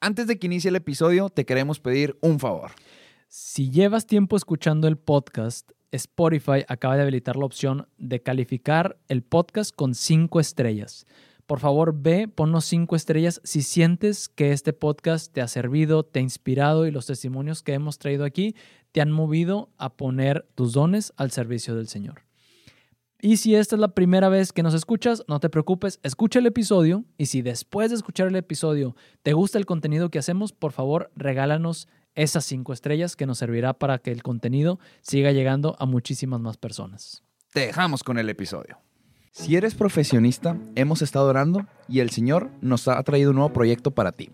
Antes de que inicie el episodio, te queremos pedir un favor. Si llevas tiempo escuchando el podcast, Spotify acaba de habilitar la opción de calificar el podcast con cinco estrellas. Por favor, ve, ponnos cinco estrellas si sientes que este podcast te ha servido, te ha inspirado y los testimonios que hemos traído aquí te han movido a poner tus dones al servicio del Señor. Y si esta es la primera vez que nos escuchas, no te preocupes, escucha el episodio y si después de escuchar el episodio te gusta el contenido que hacemos, por favor regálanos esas cinco estrellas que nos servirá para que el contenido siga llegando a muchísimas más personas. Te dejamos con el episodio. Si eres profesionista, hemos estado orando y el Señor nos ha traído un nuevo proyecto para ti.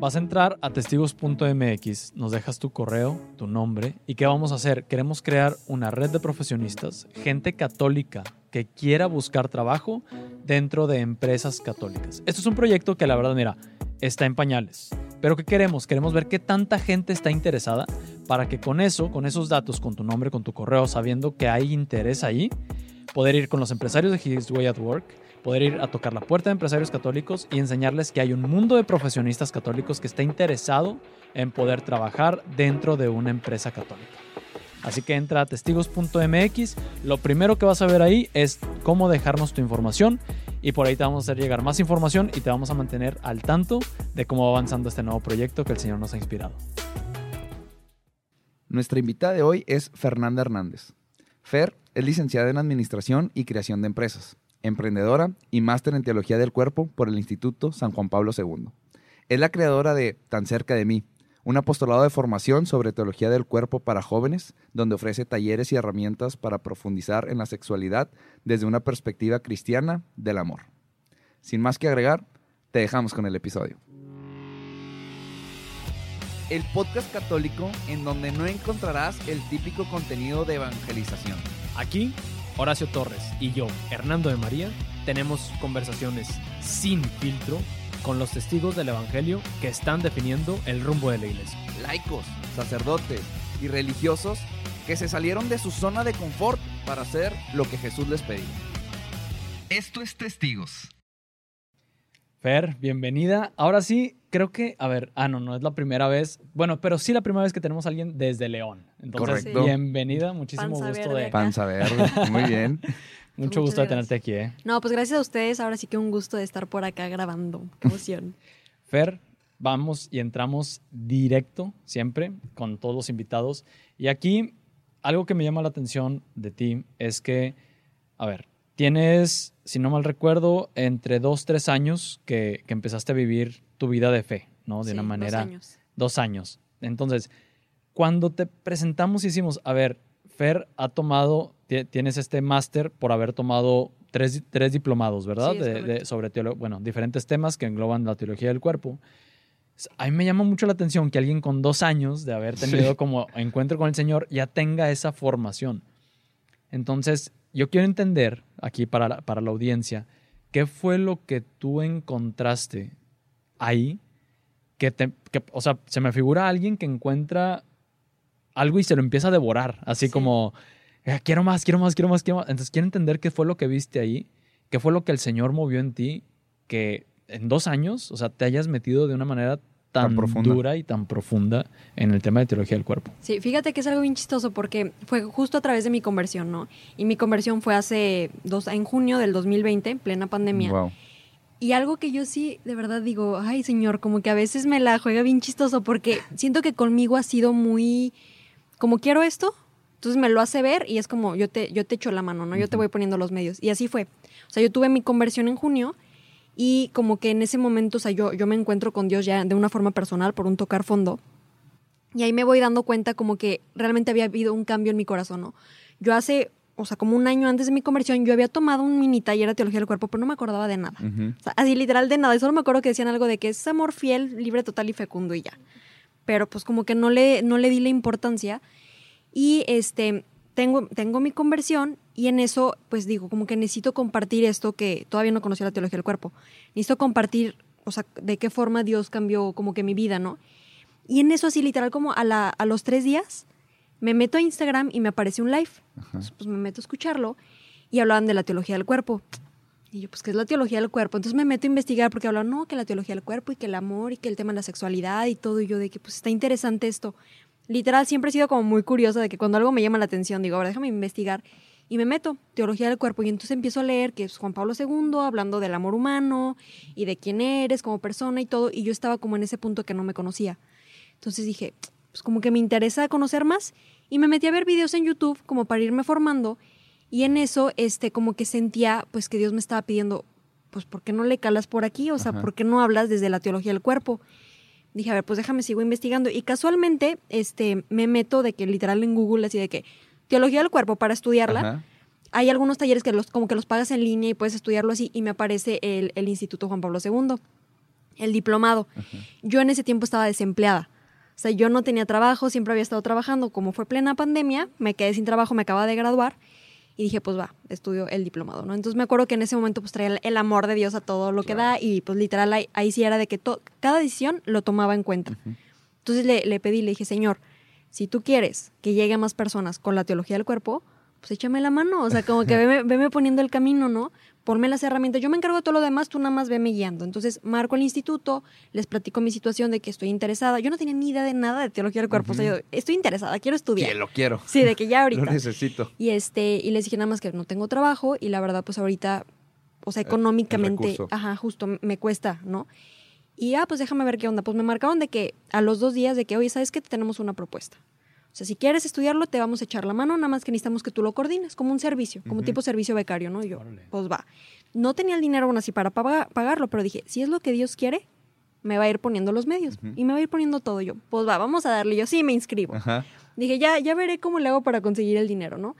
Vas a entrar a testigos.mx, nos dejas tu correo, tu nombre y qué vamos a hacer. Queremos crear una red de profesionistas, gente católica que quiera buscar trabajo dentro de empresas católicas. Esto es un proyecto que la verdad, mira, está en pañales. Pero ¿qué queremos? Queremos ver qué tanta gente está interesada para que con eso, con esos datos, con tu nombre, con tu correo, sabiendo que hay interés ahí, poder ir con los empresarios de His Way at Work poder ir a tocar la puerta de empresarios católicos y enseñarles que hay un mundo de profesionistas católicos que está interesado en poder trabajar dentro de una empresa católica. Así que entra a testigos.mx. Lo primero que vas a ver ahí es cómo dejarnos tu información y por ahí te vamos a hacer llegar más información y te vamos a mantener al tanto de cómo va avanzando este nuevo proyecto que el Señor nos ha inspirado. Nuestra invitada de hoy es Fernanda Hernández. Fer es licenciada en Administración y Creación de Empresas emprendedora y máster en Teología del Cuerpo por el Instituto San Juan Pablo II. Es la creadora de Tan cerca de mí, un apostolado de formación sobre teología del cuerpo para jóvenes, donde ofrece talleres y herramientas para profundizar en la sexualidad desde una perspectiva cristiana del amor. Sin más que agregar, te dejamos con el episodio. El podcast católico en donde no encontrarás el típico contenido de evangelización. Aquí Horacio Torres y yo, Hernando de María, tenemos conversaciones sin filtro con los testigos del Evangelio que están definiendo el rumbo de la iglesia. Laicos, sacerdotes y religiosos que se salieron de su zona de confort para hacer lo que Jesús les pedía. Esto es Testigos. Fer, bienvenida. Ahora sí, creo que, a ver, ah, no, no es la primera vez, bueno, pero sí la primera vez que tenemos a alguien desde León. Entonces, Correcto. bienvenida, muchísimo Panza gusto verde de... acá. Panza verde, muy bien. Mucho Muchas gusto de gracias. tenerte aquí, ¿eh? No, pues gracias a ustedes. Ahora sí que un gusto de estar por acá grabando. Qué emoción. Fer, vamos y entramos directo siempre con todos los invitados. Y aquí, algo que me llama la atención de ti es que, a ver, tienes, si no mal recuerdo, entre dos, tres años que, que empezaste a vivir tu vida de fe, ¿no? De Sí, una dos manera... años. Dos años. Entonces, cuando te presentamos y hicimos, a ver, Fer ha tomado, ti- tienes este máster por haber tomado tres, tres diplomados, ¿verdad? Sí, es De- de- sobre bueno, diferentes temas que engloban la teología del cuerpo. A mí me llama mucho la atención que alguien con dos años de haber tenido Sí. como encuentro con el Señor ya tenga esa formación. Entonces, yo quiero entender aquí para la, para la audiencia, ¿qué fue lo que tú encontraste ahí? Que te, que, o sea, se me figura alguien que encuentra algo y se lo empieza a devorar, así Sí. como, "Eh, quiero más, quiero más, quiero más, quiero más. Entonces, quiero entender qué fue lo que viste ahí, qué fue lo que el Señor movió en ti, que en dos años, o sea, te hayas metido de una manera tan, Tan profunda. dura y tan profunda en el tema de teología del cuerpo. Sí, fíjate que es algo bien chistoso porque fue justo a través de mi conversión, ¿no? Y mi conversión fue hace dos, en junio del 2020, en plena pandemia. Wow. Y algo que yo sí, de verdad digo, ay señor, como que a veces me la juega bien chistoso porque siento que conmigo ha sido muy, como quiero esto, entonces me lo hace ver y es como yo te, yo te echo la mano, ¿no? Yo te voy poniendo los medios. Y así fue. O sea, yo tuve mi conversión en junio y como que en ese momento, o sea, yo, yo me encuentro con Dios ya de una forma personal por un tocar fondo. Y ahí me voy dando cuenta como que realmente había habido un cambio en mi corazón, ¿no? Yo hace, o sea, como un año antes de mi conversión, yo había tomado un mini taller de teología del cuerpo, pero no me acordaba de nada. Ujú. O sea, así literal de nada. Y solo me acuerdo que decían algo de que es amor fiel, libre, total y fecundo y ya. Pero pues como que no le, no le di la importancia. Y este, tengo, tengo mi conversión y en eso pues digo, como que necesito compartir esto que todavía no conocía la teología del cuerpo. Necesito compartir, o sea, de qué forma Dios cambió como que mi vida, ¿no? Y en eso así literal como a, la, a los tres días me meto a Instagram y me aparece un live. Entonces, pues me meto a escucharlo y hablaban de la teología del cuerpo. Y yo, pues, ¿qué es la teología del cuerpo? Entonces me meto a investigar porque hablan, no, que la teología del cuerpo y que el amor y que el tema de la sexualidad y todo. Y yo de que, pues, está interesante esto. Literal, siempre he sido como muy curiosa de que cuando algo me llama la atención, digo, ahora déjame investigar. Y me meto, teología del cuerpo. Y entonces empiezo a leer que es Juan Pablo II hablando del amor humano y de quién eres como persona y todo. Y yo estaba como en ese punto que no me conocía. Entonces dije, pues como que me interesa conocer más. Y me metí a ver videos en YouTube como para irme formando. Y en eso, este, como que sentía, pues que Dios me estaba pidiendo, pues, ¿por qué no le calas por aquí? O sea, Ajá. ¿por qué no hablas desde la teología del cuerpo? Dije, a ver, pues déjame, sigo investigando. Y casualmente, este, me meto de que literal en Google, así de que teología del cuerpo para estudiarla. Ajá. Hay algunos talleres que los, como que los pagas en línea y puedes estudiarlo así. Y me aparece el, el Instituto Juan Pablo II, el diplomado. Yo en ese tiempo estaba desempleada. O sea, yo no tenía trabajo, siempre había estado trabajando. Como fue plena pandemia, me quedé sin trabajo, me acababa de graduar. Y dije, pues va, estudio el diplomado, ¿no? Entonces me acuerdo que en ese momento pues traía el, amor de Dios a todo lo que da y pues literal ahí, ahí sí era de que cada decisión lo tomaba en cuenta. Entonces le, le pedí, le dije, Señor, si tú quieres que llegue a más personas con la teología del cuerpo, pues échame la mano, o sea, como que veme, veme poniendo el camino, ¿no? Ponme las herramientas, yo me encargo de todo lo demás, tú nada más veme guiando. Entonces marco el instituto, les platico mi situación de que estoy interesada. Yo no tenía ni idea de nada de teología del cuerpo, o sea, yo estoy interesada, quiero estudiar. Que lo quiero. Sí, de que ya Lo ahorita. necesito. Y este, y les dije nada más que no tengo trabajo y la verdad, pues ahorita, o sea, económicamente, recurso. ajá, justo me cuesta, ¿no? Y ah, pues déjame ver qué onda. Pues me marcaron de que a los dos días de que, oye, ¿sabes qué? Te tenemos una propuesta. Sea, si quieres estudiarlo, te vamos a echar la mano, nada más que necesitamos que tú lo coordines, como un servicio, como Ujú. tipo servicio becario, ¿no? Y yo, Órale. pues va. No tenía el dinero aún así para paga- pagarlo, pero dije, si es lo que Dios quiere, me va a ir poniendo los medios y me va a ir poniendo todo. Yo, pues va, vamos a darle. Yo sí me inscribo. Ajá. Dije, ya, ya veré cómo le hago para conseguir el dinero, ¿no?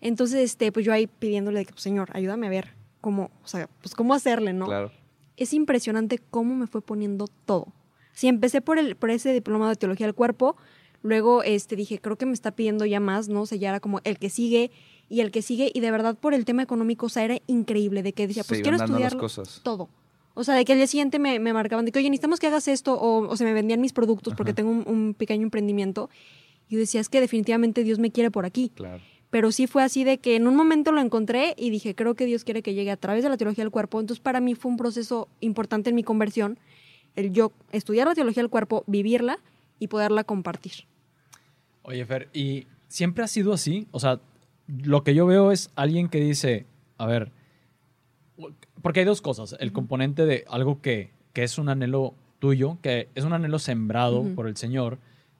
Entonces, este, pues yo ahí pidiéndole de que, pues, señor, ayúdame a ver cómo, o sea, pues cómo hacerle, ¿no? Claro. Es impresionante cómo me fue poniendo todo. Sí, empecé por, el, por ese diplomado de teología del cuerpo, luego este, dije, creo que me está pidiendo ya más, ¿no? O sea, ya era como el que sigue y el que sigue, y de verdad por el tema económico, o sea, era increíble, de que decía, pues quiero estudiarlo cosas. todo. O sea, de que al día siguiente me, me marcaban de que, oye, necesitamos que hagas esto, o, o se me vendían mis productos porque Ajá. tengo un, un pequeño emprendimiento. Y yo decía, es que definitivamente Dios me quiere por aquí. Claro. Pero sí fue así de que en un momento lo encontré y dije, creo que Dios quiere que llegue a través de la teología del cuerpo. Entonces, para mí fue un proceso importante en mi conversión, el yo estudiar la teología del cuerpo, vivirla y poderla compartir. Oye, Fer, ¿y siempre ha sido así? O sea, lo que yo veo es alguien que dice, a ver, porque hay dos cosas. El componente de algo que, que es un anhelo tuyo, que es un anhelo sembrado Ujú. por el Señor,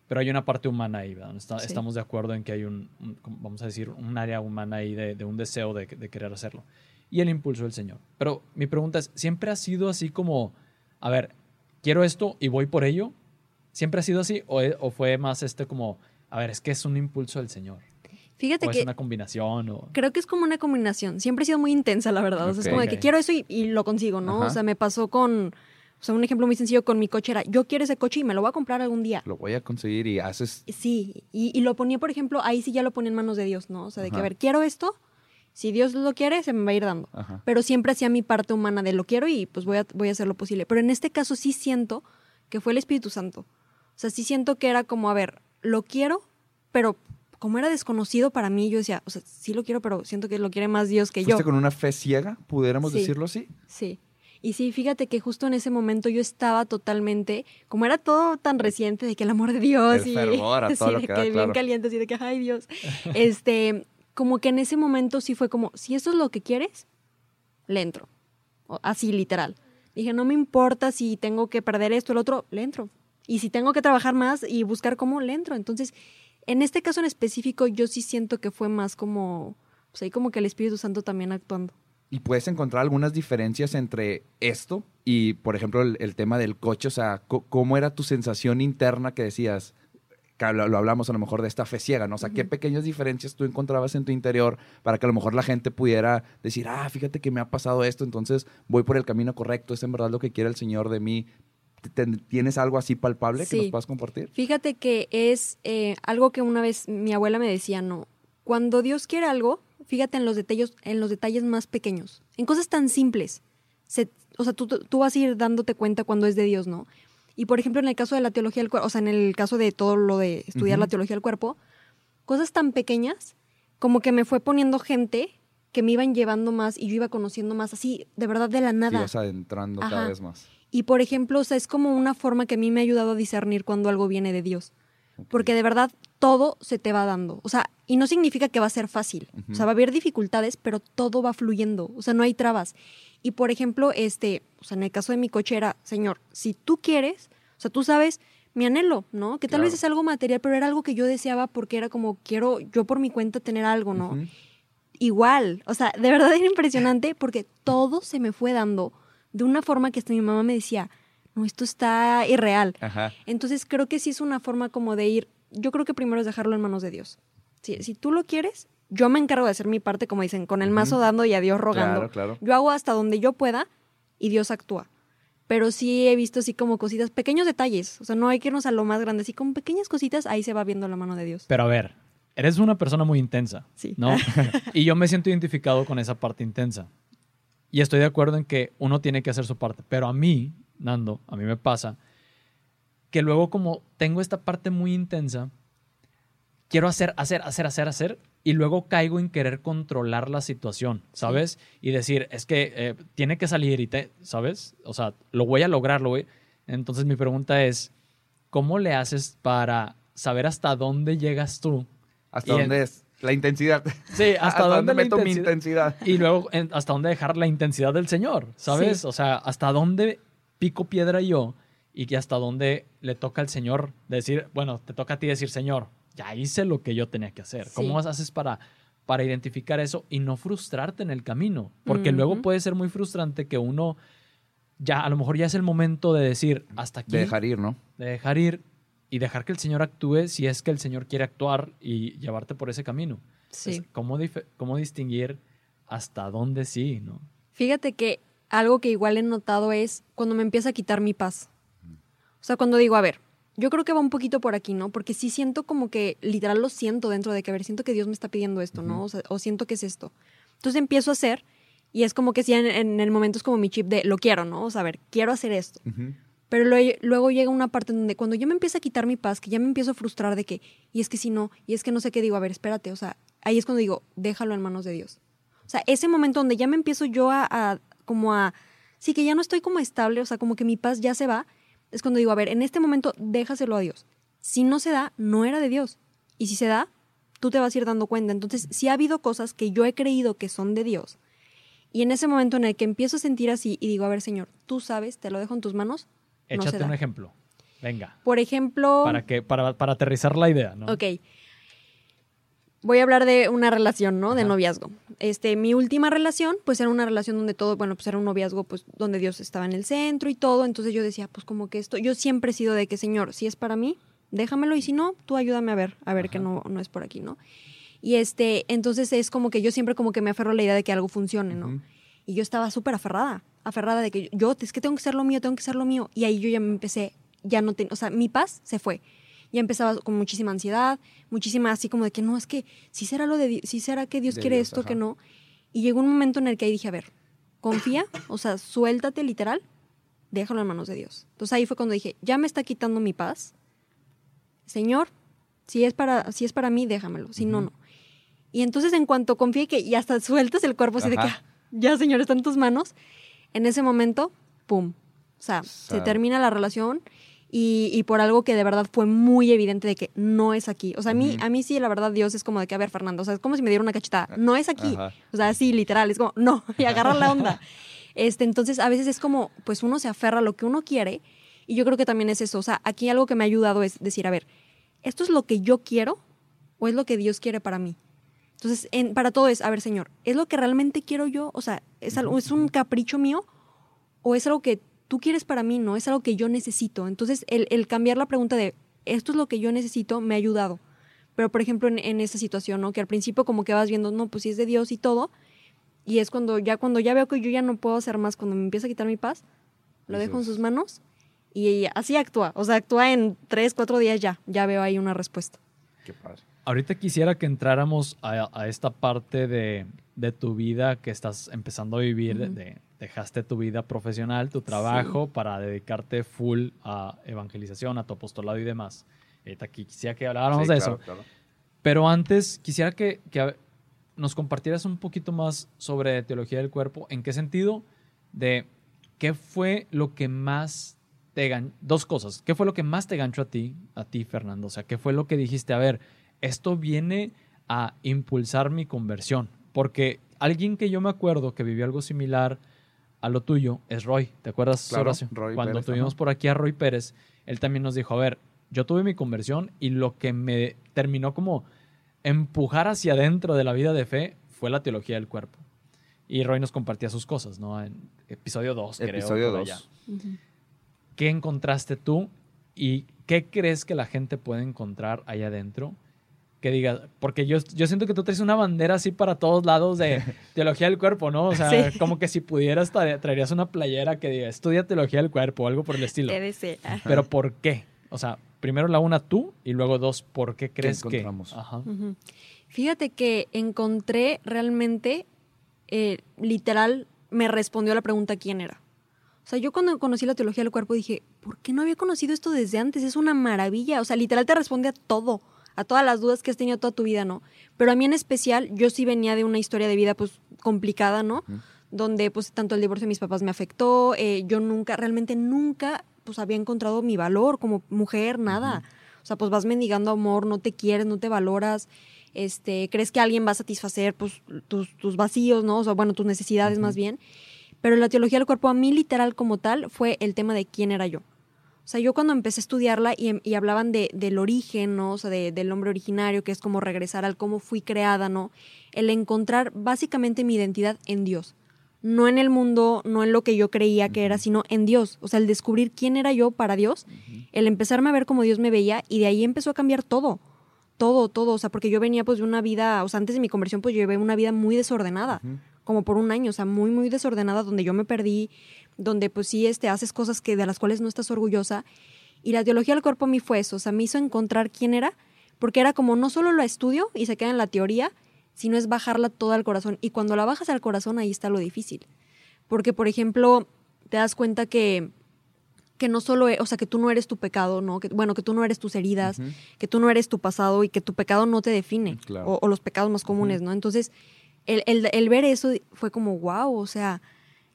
pero hay una parte humana ahí, ¿verdad? Está- Sí. Estamos de acuerdo en que hay un, un- vamos a decir, un área humana ahí de, de un deseo de, de querer hacerlo. Y el impulso del Señor. Pero mi pregunta es, ¿siempre ha sido así como, a ver, quiero esto y voy por ello? ¿Siempre ha sido así? ¿O, o fue más este como, a ver, es que es un impulso del Señor? Fíjate ¿O es que una combinación? O... creo que es como una combinación. Siempre he sido muy intensa, la verdad. O sea, es como de que quiero eso y, y lo consigo, ¿no? Ajá. O sea, me pasó con, o sea, un ejemplo muy sencillo con mi coche era, yo quiero ese coche y me lo voy a comprar algún día. Lo voy a conseguir y haces. Sí, y, y lo ponía, por ejemplo, ahí sí ya lo ponía en manos de Dios, ¿no? O sea, de que, a Ajá. ver, quiero esto, si Dios lo quiere, se me va a ir dando. Ajá. Pero siempre hacía mi parte humana de lo quiero y pues voy a, voy a hacer lo posible. Pero en este caso sí siento que fue el Espíritu Santo. O sea, sí siento que era como, a ver, lo quiero, pero como era desconocido para mí, yo decía, o sea, sí lo quiero, pero siento que lo quiere más Dios que yo. ¿Fuiste con una fe ciega? ¿Pudiéramos Sí. decirlo así? Sí. Y sí, fíjate que justo en ese momento yo estaba totalmente, como era todo tan reciente de que el amor de Dios El y fervor todo sí, lo de que bien caliente, así de que ay Dios. Este, como que en ese momento sí fue como, si esto es lo que quieres, le entro. O- Así literal. Dije, no me importa si tengo que perder esto o el otro, le entro. Y si tengo que trabajar más y buscar cómo, le entro. Entonces, en este caso en específico, yo sí siento que fue más como, pues ahí como que el Espíritu Santo también actuando. Y puedes encontrar algunas diferencias entre esto y, por ejemplo, el, el tema del coche. O sea, ¿cómo era tu sensación interna que decías? Que lo, lo hablamos a lo mejor de esta fe ciega, ¿no? O sea, ¿qué pequeñas diferencias tú encontrabas en tu interior para que a lo mejor la gente pudiera decir, ah, fíjate que me ha pasado esto, entonces voy por el camino correcto, es en verdad lo que quiere el Señor de mí? ¿Te- ¿Tienes algo así palpable que nos puedas compartir? Fíjate que es eh, algo que una vez mi abuela me decía, no, cuando Dios quiere algo, fíjate en los detalles, en los detalles más pequeños, en cosas tan simples. Se- o sea, tú, vas a ir dándote cuenta cuando es de Dios, ¿no? Y por ejemplo, en el caso de la teología del cuerpo, o sea, en el caso de todo lo de estudiar la teología del cuerpo, cosas tan pequeñas como que me fue poniendo gente que me iban llevando más y yo iba conociendo más, así, de verdad, de la Te nada. ibas adentrando cada vez más. Y por ejemplo, o sea, es como una forma que a mí me ha ayudado a discernir cuando algo viene de Dios. Porque de verdad todo se te va dando. O sea, y no significa que va a ser fácil. O sea, va a haber dificultades, pero todo va fluyendo. O sea, no hay trabas. Y por ejemplo, este, o sea, en el caso de mi coche era, Señor, si tú quieres, o sea, tú sabes mi anhelo, ¿no? Que tal vez es algo material, pero era algo que yo deseaba porque era como, quiero yo por mi cuenta tener algo, ¿no? Igual. O sea, de verdad era impresionante porque todo se me fue dando de una forma que hasta mi mamá me decía, no, esto está irreal. Ajá. Entonces creo que sí es una forma como de ir, yo creo que primero es dejarlo en manos de Dios. Si, si tú lo quieres, yo me encargo de hacer mi parte, como dicen, con el mazo dando y a Dios rogando. Claro, claro. Yo hago hasta donde yo pueda y Dios actúa. Pero sí he visto así como cositas, pequeños detalles. O sea, no hay que irnos a lo más grande. Así con pequeñas cositas, ahí se va viendo la mano de Dios. Pero a ver, eres una persona muy intensa, Sí. ¿no? y yo me siento identificado con esa parte intensa. Y estoy de acuerdo en que uno tiene que hacer su parte. Pero a mí, Nando, a mí me pasa que luego como tengo esta parte muy intensa, quiero hacer, hacer, hacer, hacer, hacer, y luego caigo en querer controlar la situación, ¿sabes? Y decir, es que eh, tiene que salir y te, ¿sabes? O sea, lo voy a lograr, lo voy. Entonces mi pregunta es, ¿cómo le haces para saber hasta dónde llegas tú? ¿Hasta dónde es? La intensidad. Sí, hasta, dónde, la meto mi intensidad? intensidad? Y luego en- hasta dónde dejar la intensidad del Señor, ¿sabes? Sí. O sea, hasta dónde pico piedra yo y que hasta dónde le toca al Señor decir, bueno, te toca a ti decir, Señor, ya hice lo que yo tenía que hacer. Sí. ¿Cómo haces para, para identificar eso y no frustrarte en el camino? Porque luego puede ser muy frustrante que uno ya, a lo mejor ya es el momento de decir, hasta aquí, De dejar ir, ¿no? de dejar ir y dejar que el Señor actúe si es que el Señor quiere actuar y llevarte por ese camino. Sí. Es ¿cómo, ¿Cómo distinguir hasta dónde sí, no? Fíjate que algo que igual he notado es cuando me empieza a quitar mi paz. O sea, cuando digo, a ver, yo creo que va un poquito por aquí, ¿no? Porque sí siento como que literal lo siento dentro de que, a ver, siento que Dios me está pidiendo esto, ¿no? O, sea, o siento que es esto. Entonces empiezo a hacer y es como que sí, en, en el momento es como mi chip de lo quiero, ¿no? O sea, a ver, quiero hacer esto. Ujú. Pero luego, llega una parte donde cuando yo me empiezo a quitar mi paz, que ya me empiezo a frustrar de que, y es que si no, y es que no sé qué digo, a ver, espérate, o sea, ahí es cuando digo, déjalo en manos de Dios. O sea, ese momento donde ya me empiezo yo a, como a, sí, que ya no estoy como estable, o sea, como que mi paz ya se va, es cuando digo, a ver, en este momento déjaselo a Dios. Si no se da, no era de Dios. Y si se da, tú te vas a ir dando cuenta. Entonces, sí ha habido cosas que yo he creído que son de Dios. Y en ese momento en el que empiezo a sentir así y digo, a ver, Señor, tú sabes, te lo dejo en tus manos, Échate un ejemplo. Venga. Por ejemplo, Para, que, para, para aterrizar la idea, ¿no? ok. Voy a hablar de una relación, ¿no? De noviazgo. Este, mi última relación, pues era una relación donde todo, bueno, pues era un noviazgo, pues donde Dios estaba en el centro y todo. Entonces yo decía, pues como que esto, yo siempre he sido de que, Señor, si es para mí, déjamelo y si no, tú ayúdame a ver, a ver que no, no es por aquí, ¿no? Y este, entonces es como que yo siempre como que me aferro a la idea de que algo funcione, ¿no? Y yo estaba súper aferrada, aferrada de que yo, es que tengo que ser lo mío, tengo que ser lo mío. Y ahí yo ya me empecé, ya no tenía, o sea, mi paz se fue. Ya empezaba con muchísima ansiedad, muchísima así como de que no, es que si será lo de si será que Dios De quiere Dios, esto, ajá. que no. Y llegó un momento en el que ahí dije, a ver, confía, o sea, suéltate literal, déjalo en manos de Dios. Entonces ahí fue cuando dije, ya me está quitando mi paz. Señor, si es para, si es para mí, déjamelo, si no, no. Y entonces en cuanto confíe que y hasta sueltas el cuerpo así de que. "Ah, ya, Señor, está en tus manos, en ese momento, pum. O sea, se termina la relación y, y por algo que de verdad fue muy evidente de que no es aquí. O sea, a mí, a mí sí, la verdad, Dios es como de que, a ver, Fernando, o sea, es como si me diera una cachetada. No es aquí. Ajá. O sea, sí, literal, es como, no, y agarra la onda. Este, entonces, a veces es como, pues uno se aferra a lo que uno quiere y yo creo que también es eso. O sea, aquí algo que me ha ayudado es decir, a ver, ¿esto es lo que yo quiero o es lo que Dios quiere para mí? Entonces, en- para todo es, a ver, Señor, ¿es lo que realmente quiero yo? O sea, ¿es, algo, ¿es un capricho mío o es algo que tú quieres para mí? No, es algo que yo necesito. Entonces, el, el cambiar la pregunta de, ¿esto es lo que yo necesito? Me ha ayudado. Pero, por ejemplo, en, en esa situación, ¿no? Que al principio como que vas viendo, no, pues si es de Dios y todo. Y es cuando ya, cuando ya veo que yo ya no puedo hacer más, cuando me empieza a quitar mi paz, lo dejo en sus manos y así actúa. O sea, actúa en tres, cuatro días ya. Ya veo ahí una respuesta. Qué padre. Ahorita quisiera que entráramos a, a esta parte de, de tu vida que estás empezando a vivir. de- Ujú. de- dejaste tu vida profesional, tu trabajo, para dedicarte full a evangelización, a tu apostolado y demás. Ahorita aquí quisiera que habláramos Sí, de claro, eso. claro. Pero antes quisiera que, que, nos compartieras un poquito más sobre teología del cuerpo. ¿En qué sentido? De qué fue lo que más te ganchó. Dos cosas. ¿Qué fue lo que más te ganchó a ti, a ti, Fernando? O sea, ¿qué fue lo que dijiste? A ver, esto viene a impulsar mi conversión. Porque alguien que yo me acuerdo que vivió algo similar a lo tuyo es Roy. ¿Te acuerdas, Claro, Horacio? Roy Cuando Pérez, tuvimos por aquí a Roy Pérez, él también nos dijo, a ver, yo tuve mi conversión y lo que me terminó como empujar hacia adentro de la vida de fe fue la teología del cuerpo. Y Roy nos compartía sus cosas, ¿no? En episodio 2, creo. Episodio por 2. allá. ¿Qué encontraste tú y qué crees que la gente puede encontrar allá adentro? Que diga, porque yo, yo siento que tú traes una bandera así para todos lados de teología del cuerpo, ¿no? O sea, Sí. como que si pudieras tra- traerías una playera que diga, estudia teología del cuerpo o algo por el estilo. Pero ¿por qué? O sea, primero la una tú y luego dos, ¿por qué crees que? encontramos? Ajá. Ujú. Fíjate que encontré realmente, eh, literal, me respondió la pregunta quién era. O sea, yo cuando conocí la teología del cuerpo dije, ¿por qué no había conocido esto desde antes? Es una maravilla. O sea, literal te responde a todo, a todas las dudas que has tenido toda tu vida, ¿no? Pero a mí en especial, yo sí venía de una historia de vida, pues, complicada, ¿no? Donde, pues, tanto el divorcio de mis papás me afectó. eh, yo nunca, realmente nunca, pues, había encontrado mi valor como mujer, nada. O sea, pues vas mendigando amor, no te quieres, no te valoras, este, crees que alguien va a satisfacer pues, tus, tus vacíos, ¿no? O sea, bueno, tus necesidades más bien. Pero la teología del cuerpo, a mí literal como tal, fue el tema de quién era yo. O sea, yo cuando empecé a estudiarla y, y hablaban de, del origen, ¿no? O sea, de- del hombre originario, que es como regresar al cómo fui creada, ¿no? El encontrar básicamente mi identidad en Dios. No en el mundo, no en lo que yo creía que era, sino en Dios. O sea, el descubrir quién era yo para Dios, el empezarme a ver como Dios me veía y de ahí empezó a cambiar todo. Todo, todo. O sea, porque yo venía pues de una vida, o sea, antes de mi conversión pues yo llevé una vida muy desordenada como por un año, o sea, muy, muy desordenada, donde yo me perdí, donde pues sí, este, haces cosas que de las cuales no estás orgullosa. Y la teología del cuerpo a mí fue eso, o sea, me hizo encontrar quién era, porque era como no solo la estudio y se queda en la teoría, sino es bajarla toda al corazón. Y cuando la bajas al corazón, ahí está lo difícil. Porque, por ejemplo, te das cuenta que, que no solo, e- o sea, que tú no eres tu pecado, ¿no? Que, bueno, que tú no eres tus heridas, que tú no eres tu pasado y que tu pecado no te define, Claro. o, o los pecados más comunes, ¿no? Entonces, el, el- el ver eso fue como, wow, o sea,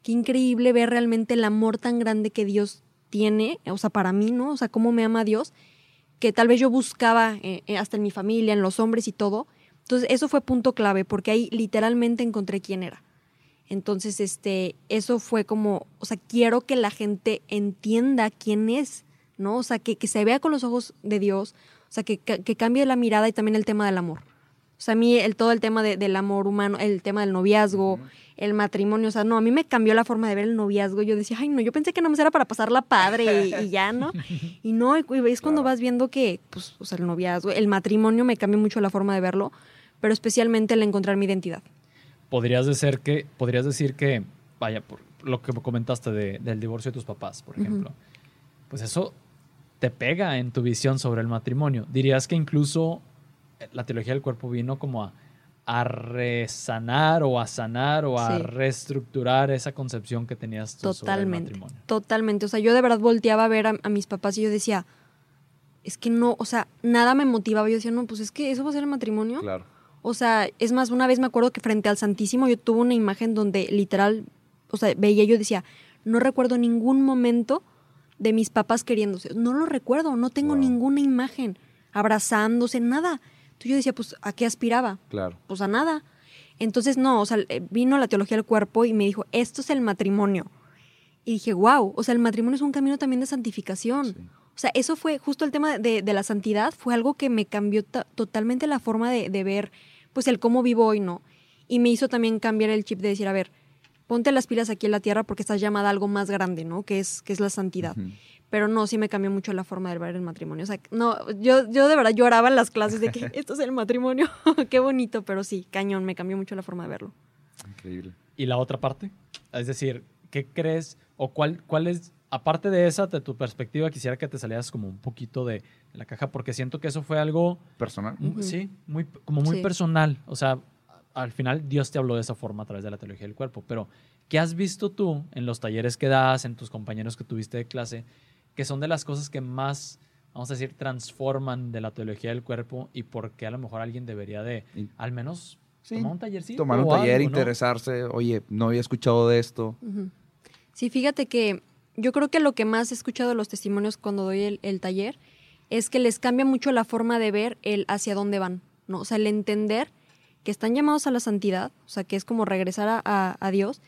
qué increíble ver realmente el amor tan grande que Dios tiene, o sea, para mí, ¿no? O sea, cómo me ama Dios, que tal vez yo buscaba eh, eh, hasta en mi familia, en los hombres y todo. Entonces, eso fue punto clave, porque ahí literalmente encontré quién era. Entonces, este, eso fue como, o sea, quiero que la gente entienda quién es, ¿no? O sea, que, que se vea con los ojos de Dios, o sea, que, que, cambie la mirada y también el tema del amor. O sea, a mí el, todo el tema de- del amor humano, el tema del noviazgo, el matrimonio, o sea, no, a mí me cambió la forma de ver el noviazgo. Yo decía, ay, no, yo pensé que nada más era para pasarla padre y, y ya, ¿no? Y no, y, y es cuando Claro. vas viendo que, pues, o sea, el noviazgo, el matrimonio me cambió mucho la forma de verlo, pero especialmente el encontrar mi identidad. Podrías decir que, podrías decir que, vaya, por lo que comentaste de- del divorcio de tus papás, por ejemplo, pues eso te pega en tu visión sobre el matrimonio. Dirías que incluso eh, la teología del cuerpo vino como a, a resanar o a sanar o a Sí. reestructurar esa concepción que tenías tú sobre el Totalmente, matrimonio. totalmente. O sea, yo de verdad volteaba a ver a, a mis papás y yo decía, es que no, o sea, nada me motivaba. Yo decía, no, pues es que eso va a ser el matrimonio. Claro. O sea, es más, una vez me acuerdo que frente al Santísimo yo tuve una imagen donde literal, o sea, veía yo decía, no recuerdo ningún momento de mis papás queriéndose. No lo recuerdo, no tengo Wow. ninguna imagen, abrazándose, nada. Entonces yo decía, pues, ¿a qué aspiraba? Claro. Pues a nada. Entonces, no, o sea, eh, vino la teología del cuerpo y me dijo, esto es el matrimonio. Y dije, wow, o sea, el matrimonio es un camino también de santificación. Sí. O sea, eso fue justo el tema de, de la santidad, fue algo que me cambió ta- totalmente la forma de, de ver, pues, el cómo vivo hoy, ¿no? Y me hizo también cambiar el chip de decir, a ver, ponte las pilas aquí en la tierra porque estás llamada a algo más grande, ¿no? Que es, que es la santidad. Ujú. Pero no, sí me cambió mucho la forma de ver el matrimonio. O sea, no, yo, yo de verdad lloraba en las clases de que esto es el matrimonio. Qué bonito, pero sí, cañón, me cambió mucho la forma de verlo. Increíble. ¿Y la otra parte? Es decir, ¿qué crees o cuál, cuál es, aparte de esa, de tu perspectiva, quisiera que te salieras como un poquito de, la caja, porque siento que eso fue algo, Personal. mu- Ujú. sí, muy, como muy Sí. personal. O sea, al final Dios te habló de esa forma a través de la teología del cuerpo, pero ¿qué has visto tú en los talleres que das, en tus compañeros que tuviste de clase, que son de las cosas que más, vamos a decir, transforman de la teología del cuerpo y por qué a lo mejor alguien debería de, al menos, Sí, tomar un tallercito. Tomar un taller, algo, ¿no? interesarse. Oye, no había escuchado de esto. Sí, fíjate que yo creo que lo que más he escuchado de los testimonios cuando doy el, el taller es que les cambia mucho la forma de ver el hacia dónde van, ¿no? O sea, el entender que están llamados a la santidad, o sea, que es como regresar a, a- a Dios.